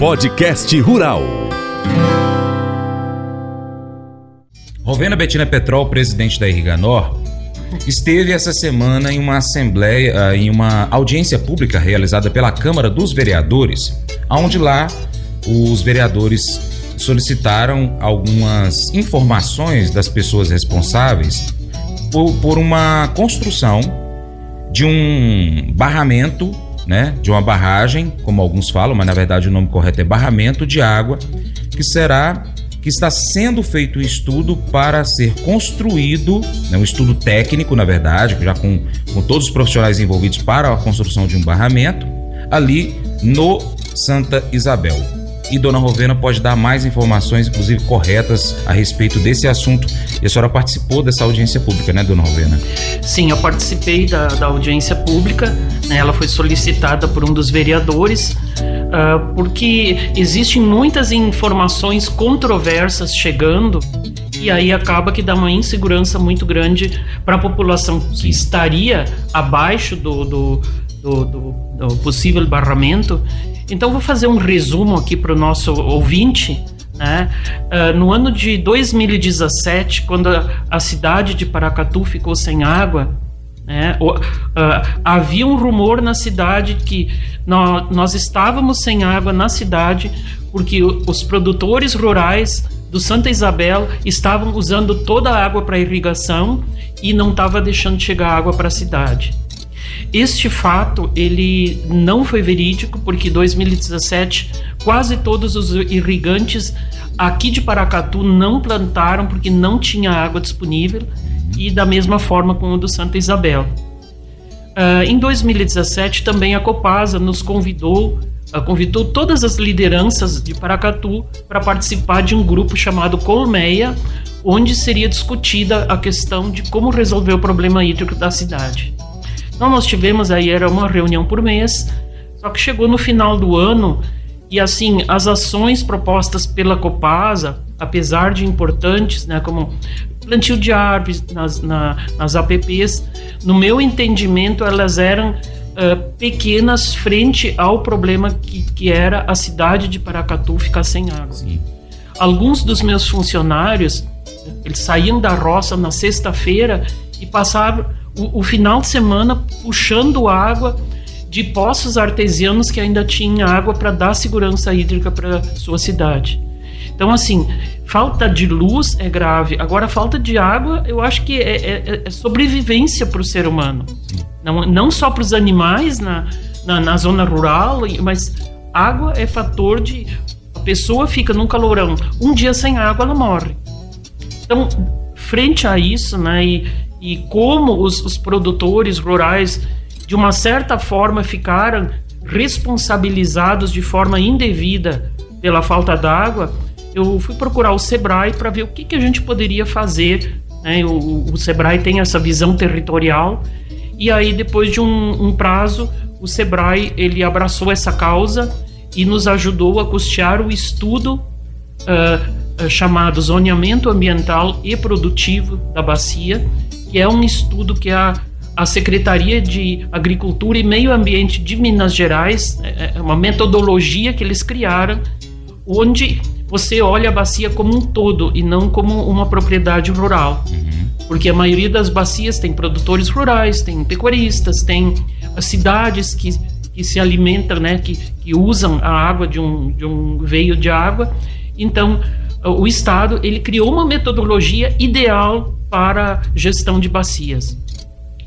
Podcast Rural. Rovena Betina Petrol, presidente da Irriganor, esteve essa semana em uma assembleia, em uma audiência pública realizada pela Câmara dos Vereadores, onde lá os vereadores solicitaram algumas informações das pessoas responsáveis por, por uma construção de um barramento né, de uma barragem, como alguns falam, mas na verdade o nome correto é barramento de água, que será que está sendo feito um estudo para ser construído, né, um estudo técnico, na verdade, já com, com todos os profissionais envolvidos para a construção de um barramento, ali no Santa Isabel e Dona Rovena pode dar mais informações, inclusive corretas, a respeito desse assunto. E a senhora participou dessa audiência pública, né, Dona Rovena? Sim, eu participei da, da audiência pública. Né, ela foi solicitada por um dos vereadores, uh, porque existem muitas informações controversas chegando e aí acaba que dá uma insegurança muito grande para a população que estaria abaixo do, do, do, do, do possível barramento então, vou fazer um resumo aqui para o nosso ouvinte. Né? Uh, no ano de 2017, quando a, a, cidade de Paracatu ficou sem água, né? uh, havia um rumor na cidade que nós, estávamos sem água na cidade porque os produtores rurais do Santa Isabel estavam usando toda a água para irrigação e não estava deixando chegar água para a cidade. Este fato ele não foi verídico porque em 2017 quase todos os irrigantes aqui de Paracatu não plantaram porque não tinha água disponível e da mesma forma com o do Santa Isabel. Uh, em 2017 também a Copasa nos convidou uh, convidou todas as lideranças de Paracatu para participar de um grupo chamado Colmeia, onde seria discutida a questão de como resolver o problema hídrico da cidade. Então nós tivemos aí, era uma reunião por mês, só que chegou no final do ano e assim, as ações propostas pela Copasa, apesar de importantes, né, como plantio de árvores nas, na, nas APPs, no meu entendimento, elas eram uh, pequenas frente ao problema que, que era a cidade de Paracatu ficar sem água. Sim. Alguns dos meus funcionários, eles saíam da roça na sexta-feira e passavam o, o final de semana puxando água de poços artesianos que ainda tinha água para dar segurança hídrica para sua cidade. Então, assim, falta de luz é grave. Agora, falta de água, eu acho que é, é, é sobrevivência para o ser humano. Não, não só para os animais na, na, na, zona rural, mas água é fator de. A pessoa fica num calorão, um dia sem água, ela morre. Então, frente a isso, né, e, e como os, os produtores rurais, de uma certa forma, ficaram responsabilizados de forma indevida pela falta d'água, eu fui procurar o Sebrae para ver o que, que a gente poderia fazer. Né? O, o, Sebrae tem essa visão territorial e aí depois de um, um, prazo, o Sebrae ele abraçou essa causa e nos ajudou a custear o estudo uh, chamado Zoneamento Ambiental e Produtivo da Bacia, que é um estudo que a, a Secretaria de Agricultura e Meio Ambiente de Minas Gerais, é, é uma metodologia que eles criaram, onde você olha a bacia como um todo e não como uma propriedade rural. Uhum. Porque a maioria das bacias tem produtores rurais, tem pecuaristas, tem as cidades que, que se alimentam, né, que, que usam a água de um, de um veio de água. Então, o Estado ele criou uma metodologia ideal para gestão de bacias.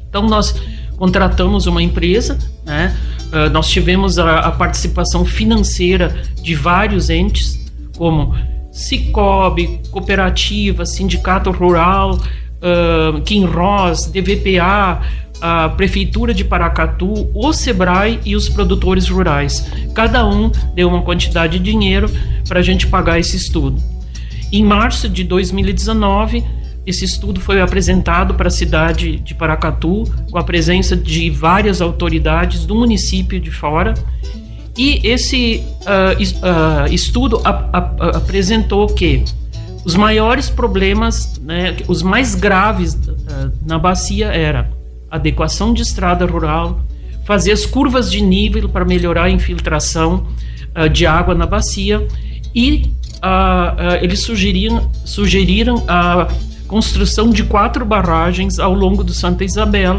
Então nós contratamos uma empresa, né? Uh, nós tivemos a, a, participação financeira de vários entes, como Cicobi, Cooperativa, Sindicato Rural, uh, Kinross, DVPA, a Prefeitura de Paracatu, o Sebrae e os produtores rurais. Cada um deu uma quantidade de dinheiro para a gente pagar esse estudo. Em março de 2019, esse estudo foi apresentado para a cidade de Paracatu, com a presença de várias autoridades do município de fora. E esse uh, uh, estudo ap ap apresentou que os maiores problemas, né, os mais graves uh, na bacia era adequação de estrada rural, fazer as curvas de nível para melhorar a infiltração, de água na bacia e uh, eles sugeriram, sugeriram a construção de quatro barragens ao longo do Santa Isabel,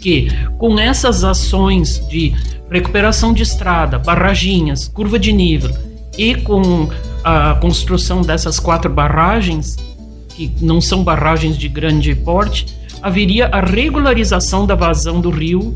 que com essas ações de recuperação de estrada, barraginhas, curva de nível e com a construção dessas quatro barragens, que não são barragens de grande porte, haveria a regularização da vazão do rio.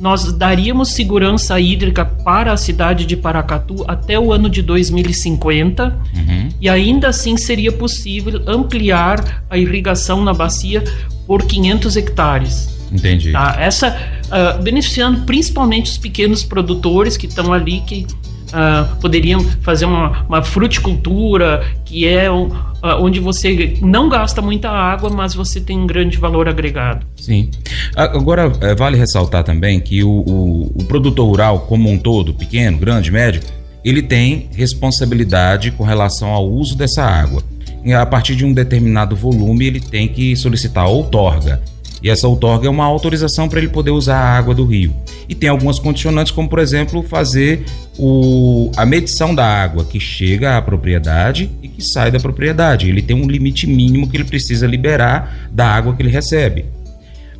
Nós daríamos segurança hídrica para a cidade de Paracatu até o ano de 2050 uhum. e ainda assim seria possível ampliar a irrigação na bacia por 500 hectares. Entendi. Tá? Essa uh, beneficiando principalmente os pequenos produtores que estão ali que uh, poderiam fazer uma, uma, fruticultura que é um, uh, onde você não gasta muita água, mas você tem um grande valor agregado. Sim. Agora é, vale ressaltar também que o, o, o produtor rural como um todo, pequeno, grande, médio, ele tem responsabilidade com relação ao uso dessa água. E a partir de um determinado volume, ele tem que solicitar outorga. E essa outorga é uma autorização para ele poder usar a água do rio. E tem algumas condicionantes, como por exemplo, fazer o, a medição da água que chega à propriedade e que sai da propriedade. Ele tem um limite mínimo que ele precisa liberar da água que ele recebe.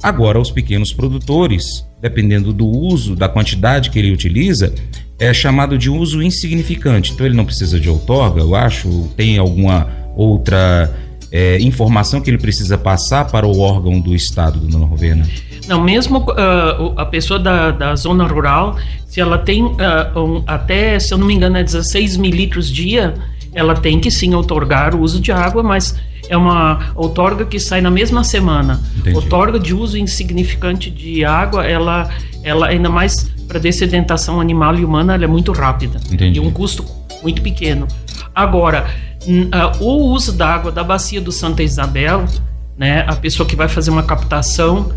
Agora, os pequenos produtores, dependendo do uso, da quantidade que ele utiliza, é chamado de uso insignificante. Então, ele não precisa de outorga, eu acho. Tem alguma outra é, informação que ele precisa passar para o órgão do Estado, dona Rovena? Não, mesmo uh, a pessoa da, da zona rural, se ela tem uh, um, até, se eu não me engano, é 16 mil litros dia, ela tem que sim otorgar o uso de água, mas é uma outorga que sai na mesma semana. Entendi. Outorga de uso insignificante de água, ela, ela ainda mais para dessedentação animal e humana, ela é muito rápida. Entendi. E um custo muito pequeno. Agora, o uso da água da bacia do Santa Isabel, né, a pessoa que vai fazer uma captação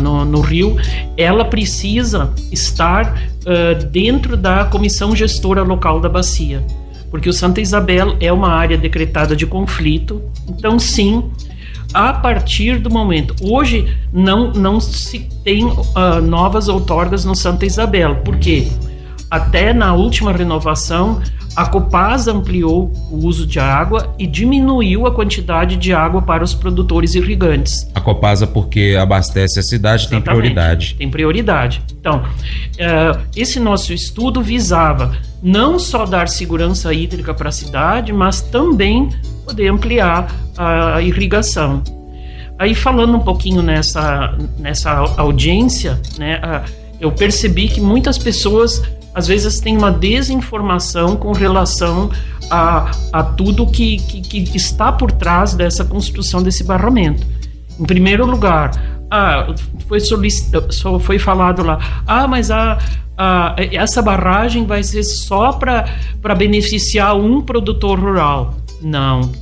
no, no, rio, ela precisa estar uh, dentro da comissão gestora local da bacia, porque o Santa Isabel é uma área decretada de conflito, então sim, a partir do momento. Hoje não, não se tem uh, novas outorgas no Santa Isabel, porque até na última renovação a Copasa ampliou o uso de água e diminuiu a quantidade de água para os produtores irrigantes. A Copasa, porque abastece a cidade, Exatamente, tem prioridade. Tem prioridade. Então, uh, esse nosso estudo visava não só dar segurança hídrica para a cidade, mas também poder ampliar a irrigação. Aí, falando um pouquinho nessa, nessa audiência, né, eu percebi que muitas pessoas às vezes tem uma desinformação com relação a, a tudo que, que, que está por trás dessa construção desse barramento. Em primeiro lugar, ah, foi, foi falado lá, ah, mas a, a, essa barragem vai ser só para beneficiar um produtor rural. Não.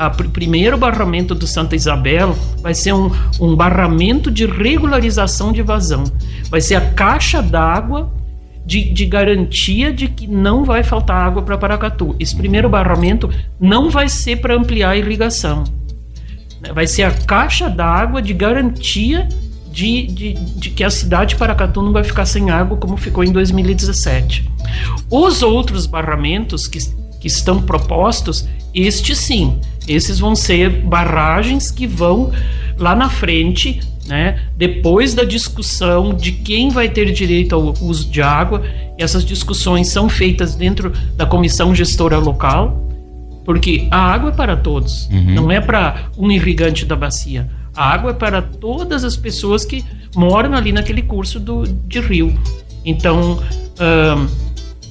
O primeiro barramento do Santa Isabel vai ser um, um barramento de regularização de vazão. Vai ser a caixa d'água de, de garantia de que não vai faltar água para Paracatu. Esse primeiro barramento não vai ser para ampliar a irrigação. Né? Vai ser a caixa d'água de garantia de, de, de, que a cidade de Paracatu não vai ficar sem água como ficou em 2017. Os outros barramentos que, que estão propostos, estes sim, esses vão ser barragens que vão lá na frente né? Depois da discussão de quem vai ter direito ao uso de água, essas discussões são feitas dentro da comissão gestora local, porque a água é para todos, uhum. não é para um irrigante da bacia. A água é para todas as pessoas que moram ali naquele curso do, de rio. Então,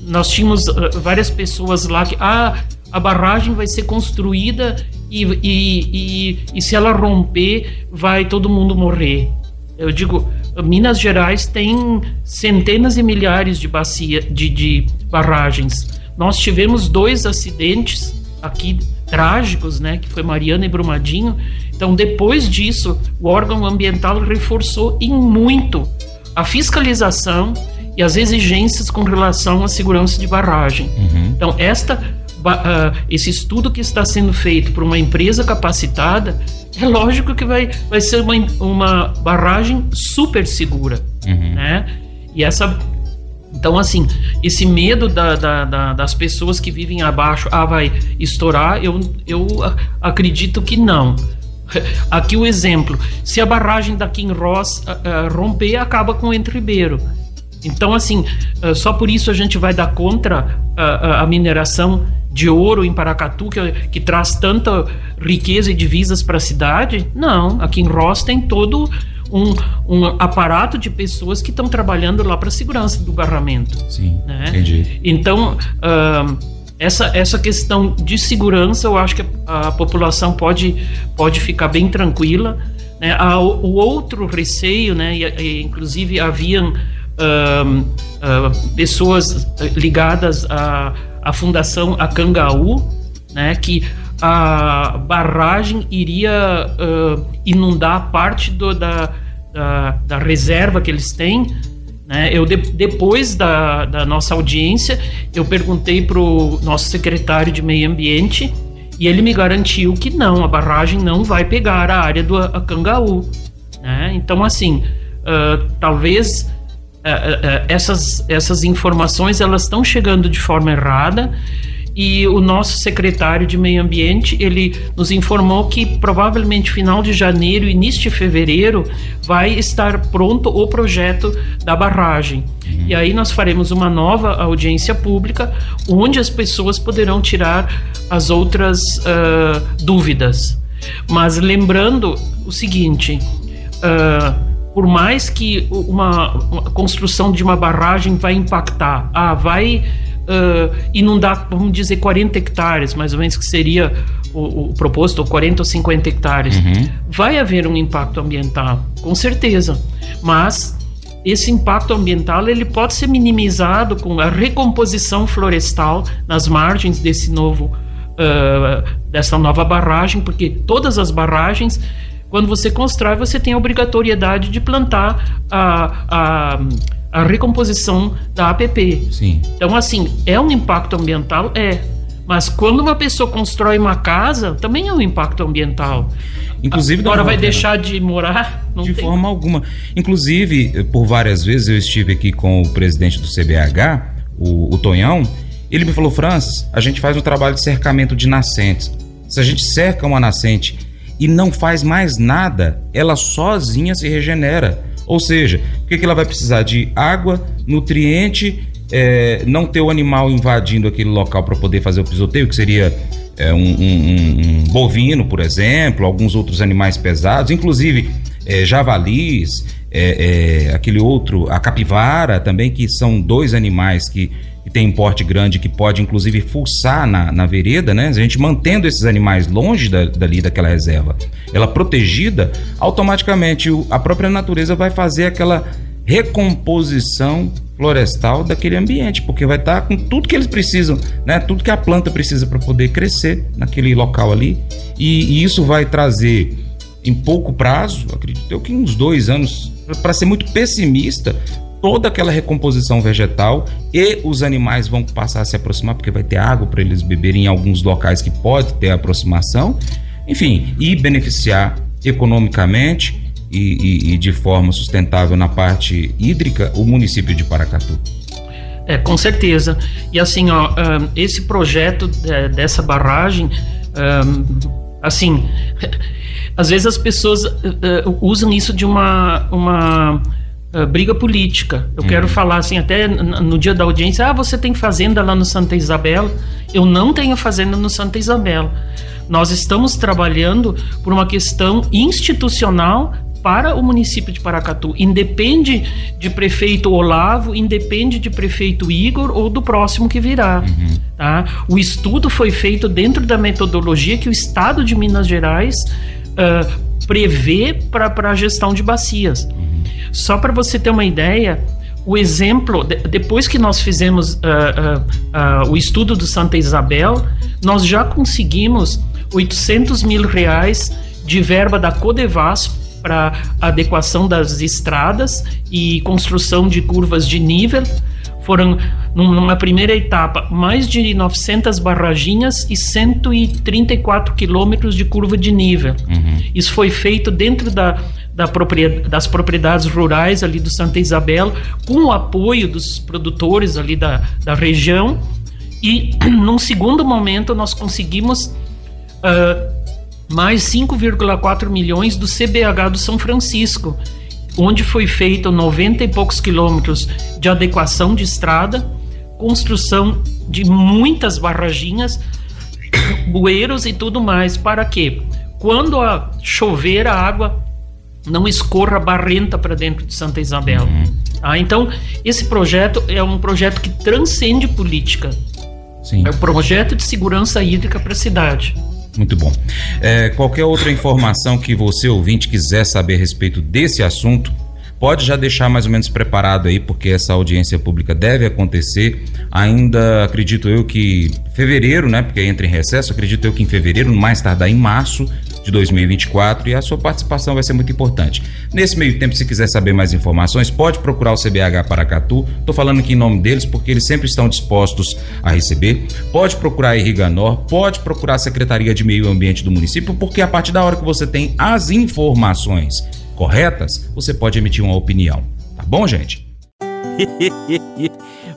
nós tínhamos uh, várias pessoas lá que, ah, a barragem vai ser construída e, e, e, e se ela romper, vai todo mundo morrer. Eu digo, Minas Gerais tem centenas e milhares de bacia, de, de barragens. Nós tivemos dois acidentes aqui trágicos, né, que foi Mariana e Brumadinho. Então, depois disso, o órgão ambiental reforçou em muito a fiscalização e as exigências com relação à segurança de barragem. Uhum. Então, esta esse estudo que está sendo feito por uma empresa capacitada, é lógico que vai, vai ser uma, uma barragem super segura, uhum. né? E essa Então, assim, esse medo da, da, da, das pessoas que vivem abaixo, ah, vai estourar, eu, eu acredito que não. Aqui o exemplo: se a barragem da King Ross uh, uh, romper, acaba com o Entre-Ribeiro. Então, assim, uh, só por isso a gente vai dar contra a mineração de ouro em Paracatu, que, que traz tanta riqueza e divisas para a cidade? Não, aqui em Ross tem todo um, um aparato de pessoas que estão trabalhando lá para a segurança do barramento. Sim, né? entendi. Então, uh, essa, essa questão de segurança, eu acho que a, a população pode, pode ficar bem tranquila. Né? A, o outro receio, né? E, e, inclusive haviam uh, uh, pessoas ligadas à, à Fundação Acangaú, né? que a barragem iria uh, inundar parte do, da, da, da, reserva que eles têm. Né? Eu de, depois da, da nossa audiência, eu perguntei para o nosso secretário de Meio Ambiente e ele me garantiu que não, a barragem não vai pegar a área do Acangaú. Né? Então, assim, uh, talvez essas, essas informações elas estão chegando de forma errada e o nosso secretário de Meio Ambiente ele nos informou que provavelmente final de janeiro, início de fevereiro, vai estar pronto o projeto da barragem. E aí nós faremos uma nova audiência pública onde as pessoas poderão tirar as outras uh, dúvidas. Mas lembrando o seguinte. Uh, por mais que uma, uma, construção de uma barragem vai impactar, ah, vai uh, inundar, vamos dizer, 40 hectares, mais ou menos, que seria o, o proposto, 40 ou 50 hectares, uhum. vai haver um impacto ambiental, com certeza. Mas esse impacto ambiental ele pode ser minimizado com a recomposição florestal nas margens desse novo uh, dessa nova barragem, porque todas as barragens quando você constrói, você tem a obrigatoriedade de plantar a, a a recomposição da APP. Sim. Então, assim, é um impacto ambiental? É. Mas quando uma pessoa constrói uma casa, também é um impacto ambiental. Inclusive, agora vai deixar de morar? Não de tem. forma alguma. Inclusive, por várias vezes eu estive aqui com o presidente do CBH, o, o Tonhão. Ele me falou, Francis, a gente faz um trabalho de cercamento de nascentes. Se a gente cerca uma nascente e não faz mais nada, ela sozinha se regenera. Ou seja, o que, que ela vai precisar? De água, nutriente, é, não ter o animal invadindo aquele local para poder fazer o pisoteio, que seria é, um, um, um, bovino, por exemplo, alguns outros animais pesados, inclusive é, javalis, é, é, aquele outro, a capivara também, que são dois animais que que tem porte grande, que pode inclusive fuçar na, na vereda, né? A gente mantendo esses animais longe da, dali daquela reserva, ela protegida, automaticamente a própria natureza vai fazer aquela recomposição florestal daquele ambiente, porque vai estar com tudo que eles precisam, né? Tudo que a planta precisa para poder crescer naquele local ali, e, e, isso vai trazer em pouco prazo, acredito eu que uns dois anos, para ser muito pessimista, toda aquela recomposição vegetal e os animais vão passar a se aproximar porque vai ter água para eles beberem em alguns locais que pode ter aproximação, enfim, e beneficiar economicamente e, e, e de forma sustentável na parte hídrica o município de Paracatu. É, com certeza. E assim, ó, esse projeto é, dessa barragem, assim, às vezes as pessoas uh, uh, usam isso de uma, uma Uh, briga política. Eu uhum. quero falar assim, até no dia da audiência, ah, você tem fazenda lá no Santa Isabel. Eu não tenho fazenda no Santa Isabel. Nós estamos trabalhando por uma questão institucional para o município de Paracatu. Independe de prefeito Olavo, independe de prefeito Igor ou do próximo que virá. Uhum. Tá? O estudo foi feito dentro da metodologia que o Estado de Minas Gerais uh, prevê para a gestão de bacias. Uhum. Só para você ter uma ideia, o exemplo, depois que nós fizemos uh, uh, uh, o estudo do Santa Isabel, nós já conseguimos 800 mil reais de verba da Codevas para adequação das estradas e construção de curvas de nível. Foram, numa primeira etapa, mais de 900 barraginhas e 134 quilômetros de curva de nível. Uhum. Isso foi feito dentro da, da propriedade, das propriedades rurais ali do Santa Isabel, com o apoio dos produtores ali da, da região. E num segundo momento nós conseguimos uh, mais 5,4 milhões do CBH do São Francisco, onde foi feito 90 e poucos quilômetros de adequação de estrada, construção de muitas barraginhas, bueiros e tudo mais. Para quê? Quando a chover, a água não escorra barrenta para dentro de Santa Isabel. Uhum. Ah, então, esse projeto é um projeto que transcende política. Sim. É um projeto de segurança hídrica para a cidade. Muito bom. É, qualquer outra informação que você, ouvinte, quiser saber a respeito desse assunto, pode já deixar mais ou menos preparado aí, porque essa audiência pública deve acontecer ainda, acredito eu que fevereiro, né? Porque entra em recesso, acredito eu que em fevereiro, mais tardar em março, de 2024 e a sua participação vai ser muito importante. Nesse meio tempo, se quiser saber mais informações, pode procurar o CBH Paracatu. Estou falando aqui em nome deles porque eles sempre estão dispostos a receber. Pode procurar a Irriganor, pode procurar a Secretaria de Meio Ambiente do município, porque a partir da hora que você tem as informações corretas, você pode emitir uma opinião. Tá bom, gente?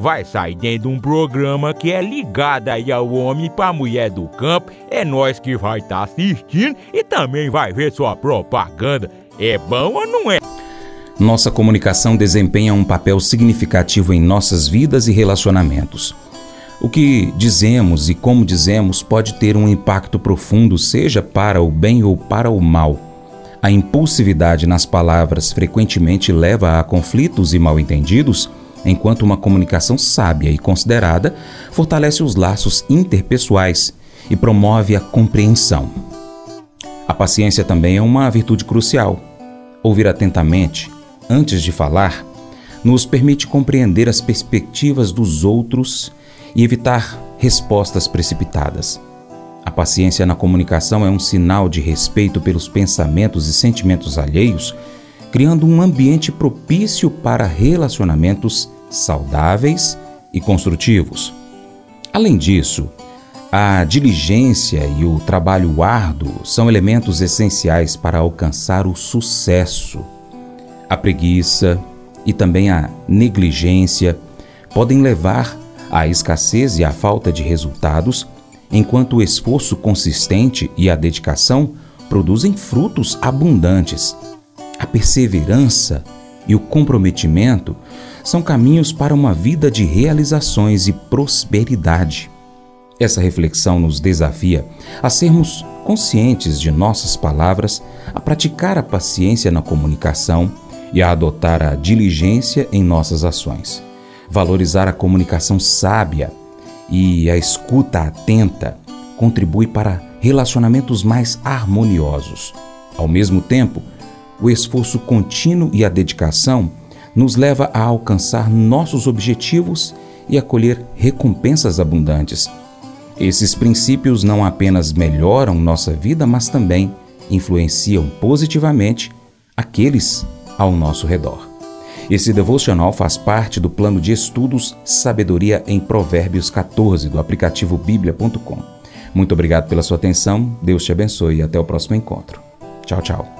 vai sair dentro de um programa que é ligado aí ao homem para mulher do campo. É nós que vai estar tá assistindo e também vai ver sua propaganda. É bom ou não é? Nossa comunicação desempenha um papel significativo em nossas vidas e relacionamentos. O que dizemos e como dizemos pode ter um impacto profundo, seja para o bem ou para o mal. A impulsividade nas palavras frequentemente leva a conflitos e mal-entendidos enquanto uma comunicação sábia e considerada fortalece os laços interpessoais e promove a compreensão. A paciência também é uma virtude crucial. Ouvir atentamente, antes de falar, nos permite compreender as perspectivas dos outros e evitar respostas precipitadas. A paciência na comunicação é um sinal de respeito pelos pensamentos e sentimentos alheios criando um ambiente propício para relacionamentos saudáveis e construtivos. Além disso, a diligência e o trabalho árduo são elementos essenciais para alcançar o sucesso. A preguiça e também a negligência podem levar à escassez e à falta de resultados, enquanto o esforço consistente e a dedicação produzem frutos abundantes. A perseverança e o comprometimento são caminhos para uma vida de realizações e prosperidade. Essa reflexão nos desafia a sermos conscientes de nossas palavras, a praticar a paciência na comunicação e a adotar a diligência em nossas ações. Valorizar a comunicação sábia e a escuta atenta contribui para relacionamentos mais harmoniosos. Ao mesmo tempo, o esforço contínuo e a dedicação nos leva a alcançar nossos objetivos e a colher recompensas abundantes. Esses princípios não apenas melhoram nossa vida, mas também influenciam positivamente aqueles ao nosso redor. Esse devocional faz parte do plano de estudos Sabedoria em Provérbios 14 do aplicativo bíblia.com. Muito obrigado pela sua atenção, Deus te abençoe e até o próximo encontro. Tchau, tchau.